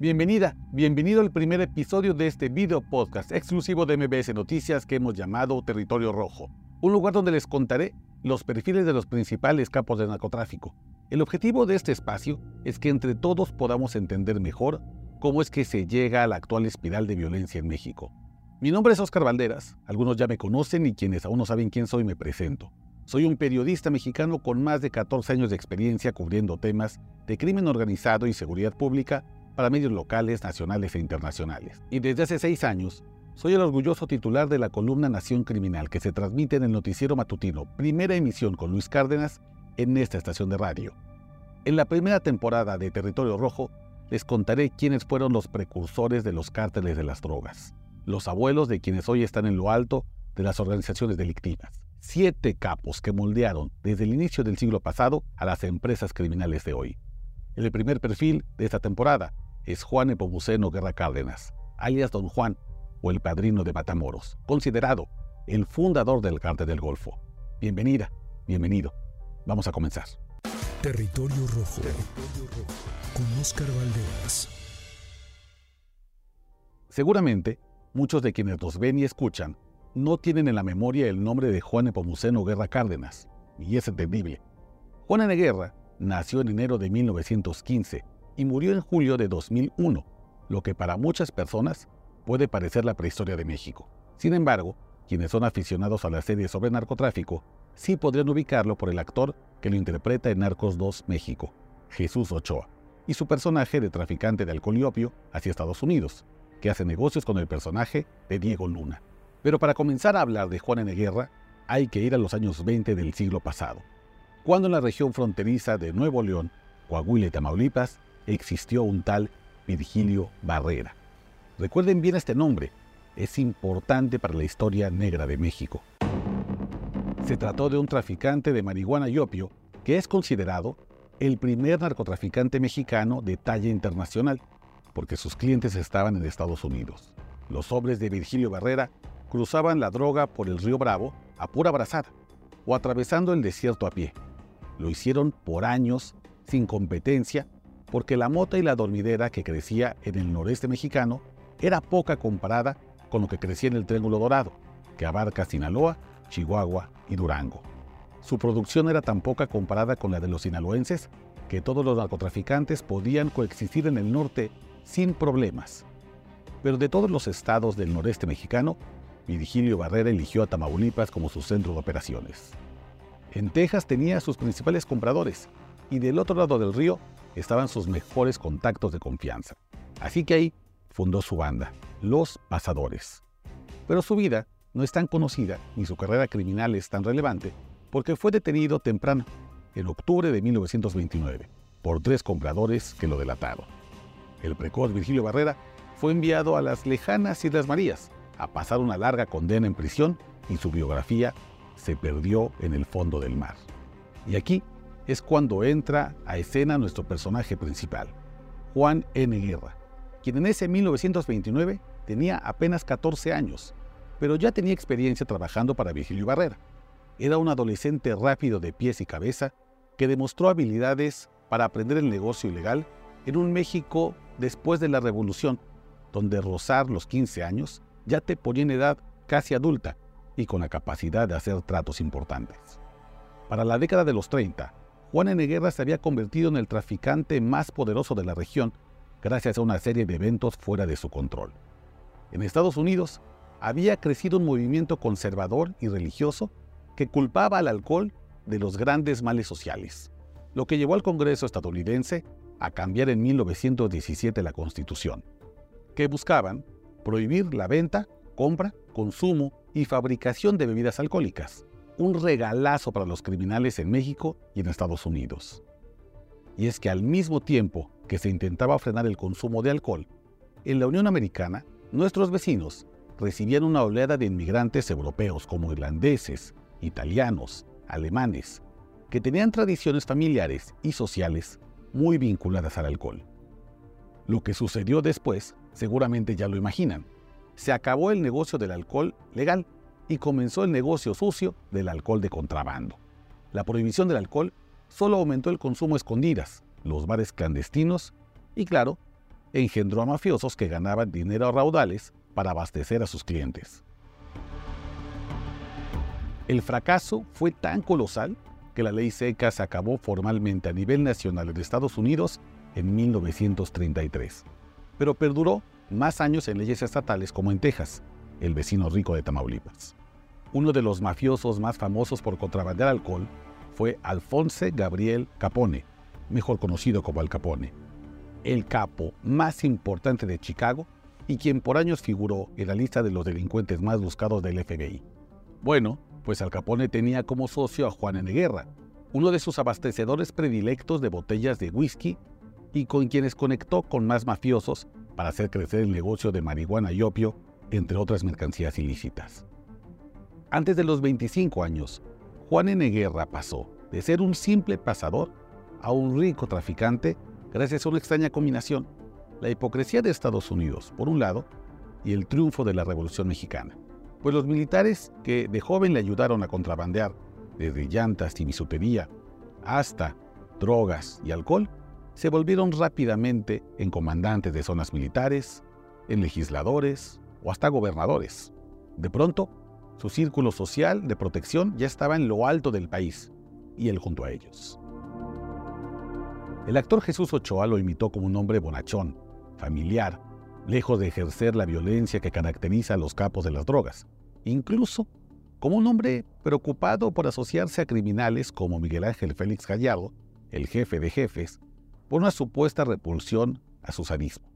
Bienvenida, bienvenido al primer episodio de este video podcast exclusivo de MBS Noticias que hemos llamado Territorio Rojo, un lugar donde les contaré los perfiles de los principales capos de narcotráfico. El objetivo de este espacio es que entre todos podamos entender mejor cómo es que se llega a la actual espiral de violencia en México. Mi nombre es Oscar Valderas, algunos ya me conocen y quienes aún no saben quién soy me presento. Soy un periodista mexicano con más de 14 años de experiencia cubriendo temas de crimen organizado y seguridad pública para medios locales, nacionales e internacionales. Y desde hace seis años, soy el orgulloso titular de la columna Nación Criminal que se transmite en el noticiero matutino, primera emisión con Luis Cárdenas en esta estación de radio. En la primera temporada de Territorio Rojo, les contaré quiénes fueron los precursores de los cárteles de las drogas, los abuelos de quienes hoy están en lo alto de las organizaciones delictivas, siete capos que moldearon desde el inicio del siglo pasado a las empresas criminales de hoy. En el primer perfil de esta temporada es Juan Epomuceno Guerra Cárdenas, alias Don Juan o el padrino de Matamoros, considerado el fundador del Cártel del Golfo. Bienvenida, bienvenido. Vamos a comenzar. Territorio Rojo, con Oscar Valderas. Seguramente, muchos de quienes nos ven y escuchan no tienen en la memoria el nombre de Juan Epomuceno Guerra Cárdenas, y es entendible. Juan N. Guerra nació en enero de 1915 y murió en julio de 2001, lo que para muchas personas puede parecer la prehistoria de México. Sin embargo, quienes son aficionados a la serie sobre narcotráfico sí podrían ubicarlo por el actor que lo interpreta en Narcos 2 México, Jesús Ochoa, y su personaje de traficante de alcohol y opio hacia Estados Unidos, que hace negocios con el personaje de Diego Luna. Pero para comenzar a hablar de Juan N. Guerra, hay que ir a los años 20 del siglo pasado, cuando en la región fronteriza de Nuevo León, Coahuila y Tamaulipas existió un tal Virgilio Barrera. Recuerden bien este nombre, es importante para la historia negra de México. Se trató de un traficante de marihuana y opio que es considerado el primer narcotraficante mexicano de talla internacional, porque sus clientes estaban en Estados Unidos. Los sobres de Virgilio Barrera cruzaban la droga por el río Bravo a pura brazada o atravesando el desierto a pie. Lo hicieron por años sin competencia porque la mota y la dormidera que crecía en el noreste mexicano era poca comparada con lo que crecía en el Triángulo Dorado, que abarca Sinaloa, Chihuahua y Durango. Su producción era tan poca comparada con la de los sinaloenses que todos los narcotraficantes podían coexistir en el norte sin problemas. Pero de todos los estados del noreste mexicano, Virgilio Barrera eligió a Tamaulipas como su centro de operaciones. En Texas tenía sus principales compradores y del otro lado del río estaban sus mejores contactos de confianza. Así que ahí fundó su banda, Los Pasadores. Pero su vida no es tan conocida ni su carrera criminal es tan relevante porque fue detenido temprano, en octubre de 1929, por tres compradores que lo delataron. El precoz Virgilio Barrera fue enviado a las lejanas Islas Marías a pasar una larga condena en prisión y su biografía se perdió en el fondo del mar. Y aquí es cuando entra a escena nuestro personaje principal, Juan N. Guerra, quien en ese 1929 tenía apenas 14 años, pero ya tenía experiencia trabajando para Virgilio Barrera. Era un adolescente rápido de pies y cabeza que demostró habilidades para aprender el negocio ilegal en un México después de la Revolución, donde rozar los 15 años ya te ponía en edad casi adulta y con la capacidad de hacer tratos importantes. Para la década de los 30, Juan N. Guerra se había convertido en el traficante más poderoso de la región gracias a una serie de eventos fuera de su control. En Estados Unidos había crecido un movimiento conservador y religioso que culpaba al alcohol de los grandes males sociales, lo que llevó al Congreso estadounidense a cambiar en 1917 la Constitución, que buscaban prohibir la venta, compra, consumo y fabricación de bebidas alcohólicas, un regalazo para los criminales en México y en Estados Unidos. Y es que al mismo tiempo que se intentaba frenar el consumo de alcohol, en la Unión Americana, nuestros vecinos recibían una oleada de inmigrantes europeos como irlandeses, italianos, alemanes, que tenían tradiciones familiares y sociales muy vinculadas al alcohol. Lo que sucedió después, seguramente ya lo imaginan. Se acabó el negocio del alcohol legal y comenzó el negocio sucio del alcohol de contrabando. La prohibición del alcohol solo aumentó el consumo a escondidas, los bares clandestinos y, claro, engendró a mafiosos que ganaban dinero a raudales para abastecer a sus clientes. El fracaso fue tan colosal que la ley seca se acabó formalmente a nivel nacional en Estados Unidos en 1933, pero perduró más años en leyes estatales como en Texas, el vecino rico de Tamaulipas. Uno de los mafiosos más famosos por contrabandear alcohol fue Alfonso Gabriel Capone, mejor conocido como Al Capone, el capo más importante de Chicago y quien por años figuró en la lista de los delincuentes más buscados del FBI. Bueno, pues Al Capone tenía como socio a Juan N. Guerra, uno de sus abastecedores predilectos de botellas de whisky y con quienes conectó con más mafiosos para hacer crecer el negocio de marihuana y opio, entre otras mercancías ilícitas. Antes de los 25 años, Juan N. Guerra pasó de ser un simple pasador a un rico traficante gracias a una extraña combinación, la hipocresía de Estados Unidos, por un lado, y el triunfo de la Revolución Mexicana. Pues los militares que de joven le ayudaron a contrabandear, desde llantas y bisutería hasta drogas y alcohol, se volvieron rápidamente en comandantes de zonas militares, en legisladores o hasta gobernadores. De pronto, su círculo social de protección ya estaba en lo alto del país, y él junto a ellos. El actor Jesús Ochoa lo imitó como un hombre bonachón, familiar, lejos de ejercer la violencia que caracteriza a los capos de las drogas, incluso como un hombre preocupado por asociarse a criminales como Miguel Ángel Félix Gallardo, el jefe de jefes, por una supuesta repulsión a su sadismo.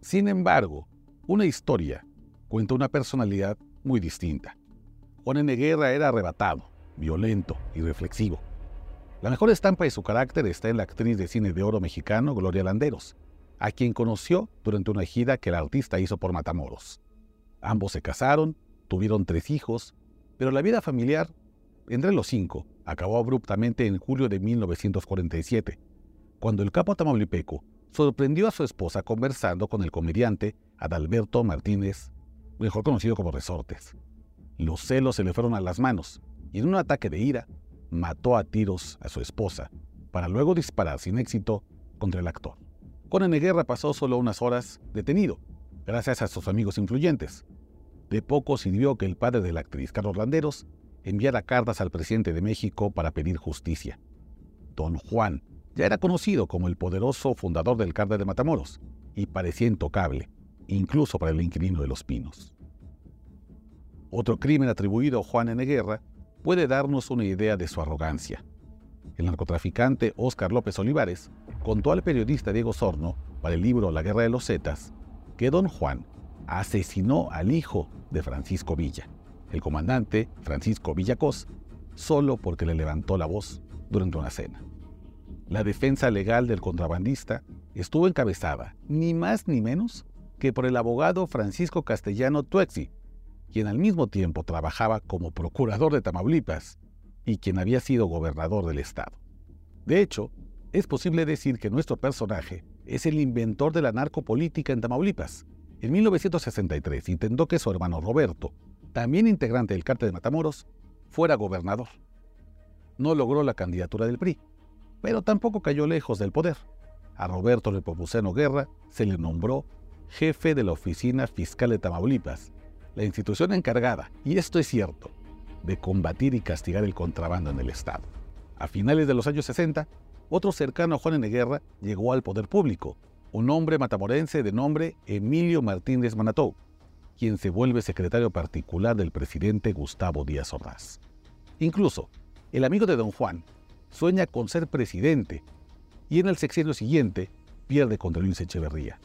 Sin embargo, una historia cuenta una personalidad muy distinta. Juan N. Guerra era arrebatado, violento y reflexivo. La mejor estampa de su carácter está en la actriz de cine de oro mexicano Gloria Landeros, a quien conoció durante una gira que el artista hizo por Matamoros. Ambos se casaron, tuvieron tres hijos, pero la vida familiar, entre los cinco, acabó abruptamente en julio de 1947, cuando el capo tamaulipeco sorprendió a su esposa conversando con el comediante Adalberto Martínez, mejor conocido como Resortes. Los celos se le fueron a las manos y en un ataque de ira mató a tiros a su esposa para luego disparar sin éxito contra el actor. Con Guerra pasó solo unas horas detenido, gracias a sus amigos influyentes. De poco sirvió que el padre de la actriz, Carlos Landeros, enviara cartas al presidente de México para pedir justicia. Don Juan ya era conocido como el poderoso fundador del cártel de Matamoros y parecía intocable, incluso para el inquilino de los Pinos. Otro crimen atribuido a Juan N. Guerra puede darnos una idea de su arrogancia. El narcotraficante Óscar López Olivares contó al periodista Diego Sorno para el libro La Guerra de los Zetas que don Juan asesinó al hijo de Francisco Villa, el comandante Francisco Villacós, solo porque le levantó la voz durante una cena. La defensa legal del contrabandista estuvo encabezada ni más ni menos que por el abogado Francisco Castellano Tuexi, quien al mismo tiempo trabajaba como procurador de Tamaulipas y quien había sido gobernador del estado. De hecho, es posible decir que nuestro personaje es el inventor de la narcopolítica en Tamaulipas. En 1963 intentó que su hermano Roberto, también integrante del cártel de Matamoros, fuera gobernador. No logró la candidatura del PRI, pero tampoco cayó lejos del poder. A Roberto Nepomuceno Guerra se le nombró jefe de la Oficina Fiscal de Tamaulipas la institución encargada, y esto es cierto, de combatir y castigar el contrabando en el Estado. A finales de los años 60, otro cercano a Juan N. Guerra llegó al poder público, un hombre matamorense de nombre Emilio Martínez Manatou, quien se vuelve secretario particular del presidente Gustavo Díaz Ordaz. Incluso, el amigo de don Juan sueña con ser presidente y en el sexenio siguiente pierde contra Luis Echeverría.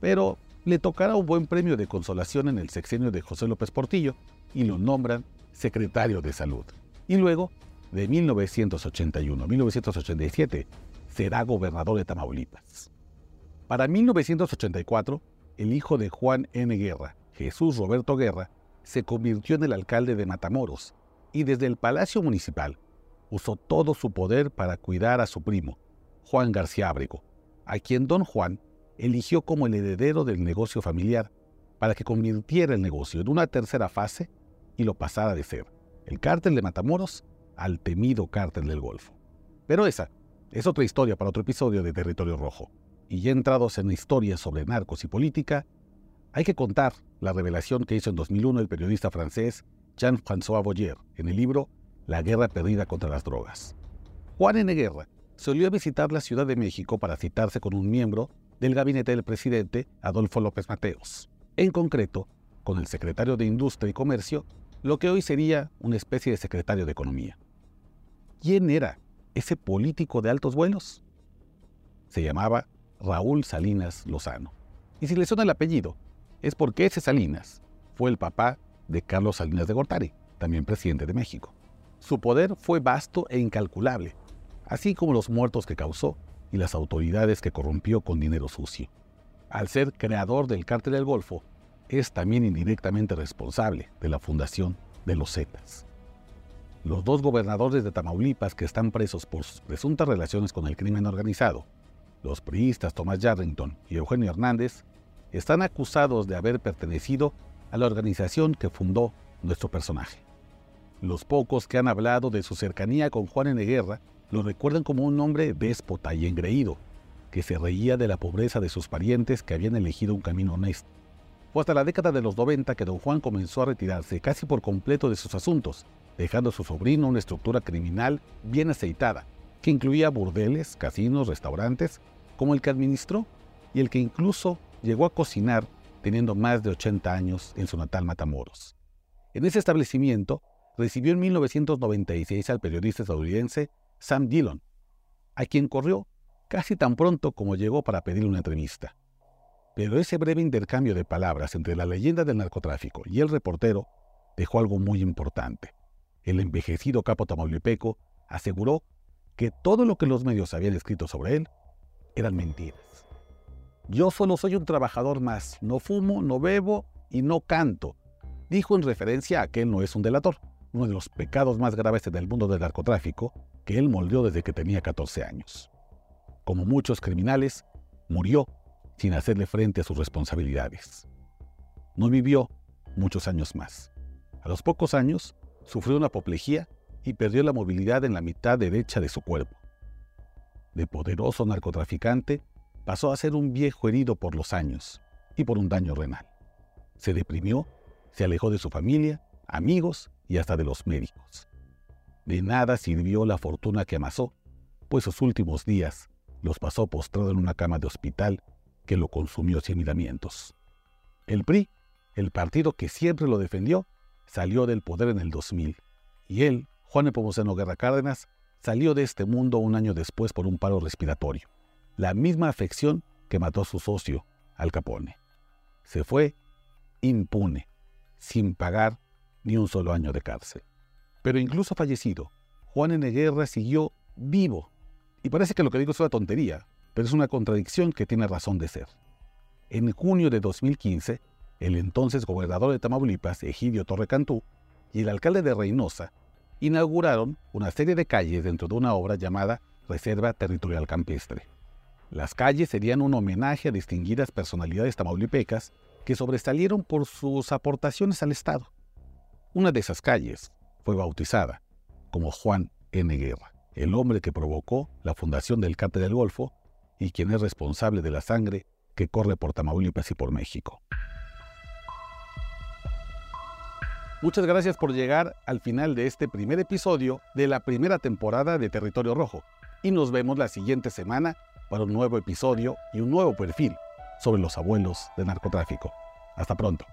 Pero le tocará un buen premio de consolación en el sexenio de José López Portillo y lo nombran secretario de Salud. Y luego, de 1981 a 1987, será gobernador de Tamaulipas. Para 1984, el hijo de Juan N. Guerra, Jesús Roberto Guerra, se convirtió en el alcalde de Matamoros y desde el Palacio Municipal usó todo su poder para cuidar a su primo, Juan García Ábrego, a quien don Juan eligió como el heredero del negocio familiar para que convirtiera el negocio en una tercera fase y lo pasara de ser el cártel de Matamoros al temido cártel del Golfo. Pero esa es otra historia para otro episodio de Territorio Rojo. y ya entrados en historias sobre narcos y política, hay que contar la revelación que hizo en 2001 el periodista francés Jean-François Boyer en el libro La guerra perdida contra las drogas. Juan N. Guerra solía visitar la Ciudad de México para citarse con un miembro del gabinete del presidente Adolfo López Mateos, en concreto con el secretario de Industria y Comercio, lo que hoy sería una especie de secretario de Economía. ¿Quién era ese político de altos vuelos? Se llamaba Raúl Salinas Lozano. Y si le suena el apellido, es porque ese Salinas fue el papá de Carlos Salinas de Gortari, también presidente de México. Su poder fue vasto e incalculable, así como los muertos que causó y las autoridades que corrompió con dinero sucio. Al ser creador del cártel del Golfo, es también indirectamente responsable de la fundación de los Zetas. Los dos gobernadores de Tamaulipas que están presos por sus presuntas relaciones con el crimen organizado, los priistas Tomás Yarrington y Eugenio Hernández, están acusados de haber pertenecido a la organización que fundó nuestro personaje. Los pocos que han hablado de su cercanía con Juan N. Guerra lo recuerdan como un hombre déspota y engreído, que se reía de la pobreza de sus parientes que habían elegido un camino honesto. Fue hasta la década de los 90 que don Juan comenzó a retirarse casi por completo de sus asuntos, dejando a su sobrino una estructura criminal bien aceitada, que incluía burdeles, casinos, restaurantes, como el que administró y el que incluso llegó a cocinar teniendo más de 80 años en su natal Matamoros. En ese establecimiento recibió en 1996 al periodista estadounidense Sam Dillon, a quien corrió casi tan pronto como llegó para pedirle una entrevista. Pero ese breve intercambio de palabras entre la leyenda del narcotráfico y el reportero dejó algo muy importante. El envejecido capo tamaulipeco aseguró que todo lo que los medios habían escrito sobre él eran mentiras. Yo solo soy un trabajador más, no fumo, no bebo y no canto, dijo en referencia a que él no es un delator, uno de los pecados más graves en el mundo del narcotráfico que él moldeó desde que tenía 14 años. Como muchos criminales, murió sin hacerle frente a sus responsabilidades. No vivió muchos años más. A los pocos años, sufrió una apoplejía y perdió la movilidad en la mitad derecha de su cuerpo. De poderoso narcotraficante, pasó a ser un viejo herido por los años y por un daño renal. Se deprimió, se alejó de su familia, amigos y hasta de los médicos. De nada sirvió la fortuna que amasó, pues sus últimos días los pasó postrado en una cama de hospital que lo consumió sin miramientos. El PRI, el partido que siempre lo defendió, salió del poder en el 2000, y él, Juan Epomuceno Guerra Cárdenas, salió de este mundo un año después por un paro respiratorio, la misma afección que mató a su socio, Al Capone. Se fue impune, sin pagar ni un solo año de cárcel. Pero incluso fallecido, Juan N. Siguió vivo. Y parece que lo que digo es una tontería, pero es una contradicción que tiene razón de ser. En junio de 2015, el entonces gobernador de Tamaulipas, Egidio Torrecantú, y el alcalde de Reynosa inauguraron una serie de calles dentro de una obra llamada Reserva Territorial Campestre. Las calles serían un homenaje a distinguidas personalidades tamaulipecas que sobresalieron por sus aportaciones al Estado. Una de esas calles fue bautizada como Juan N. Guerra, el hombre que provocó la fundación del Cártel del Golfo y quien es responsable de la sangre que corre por Tamaulipas y por México. Muchas gracias por llegar al final de este primer episodio de la primera temporada de Territorio Rojo y nos vemos la siguiente semana para un nuevo episodio y un nuevo perfil sobre los abuelos de narcotráfico. Hasta pronto.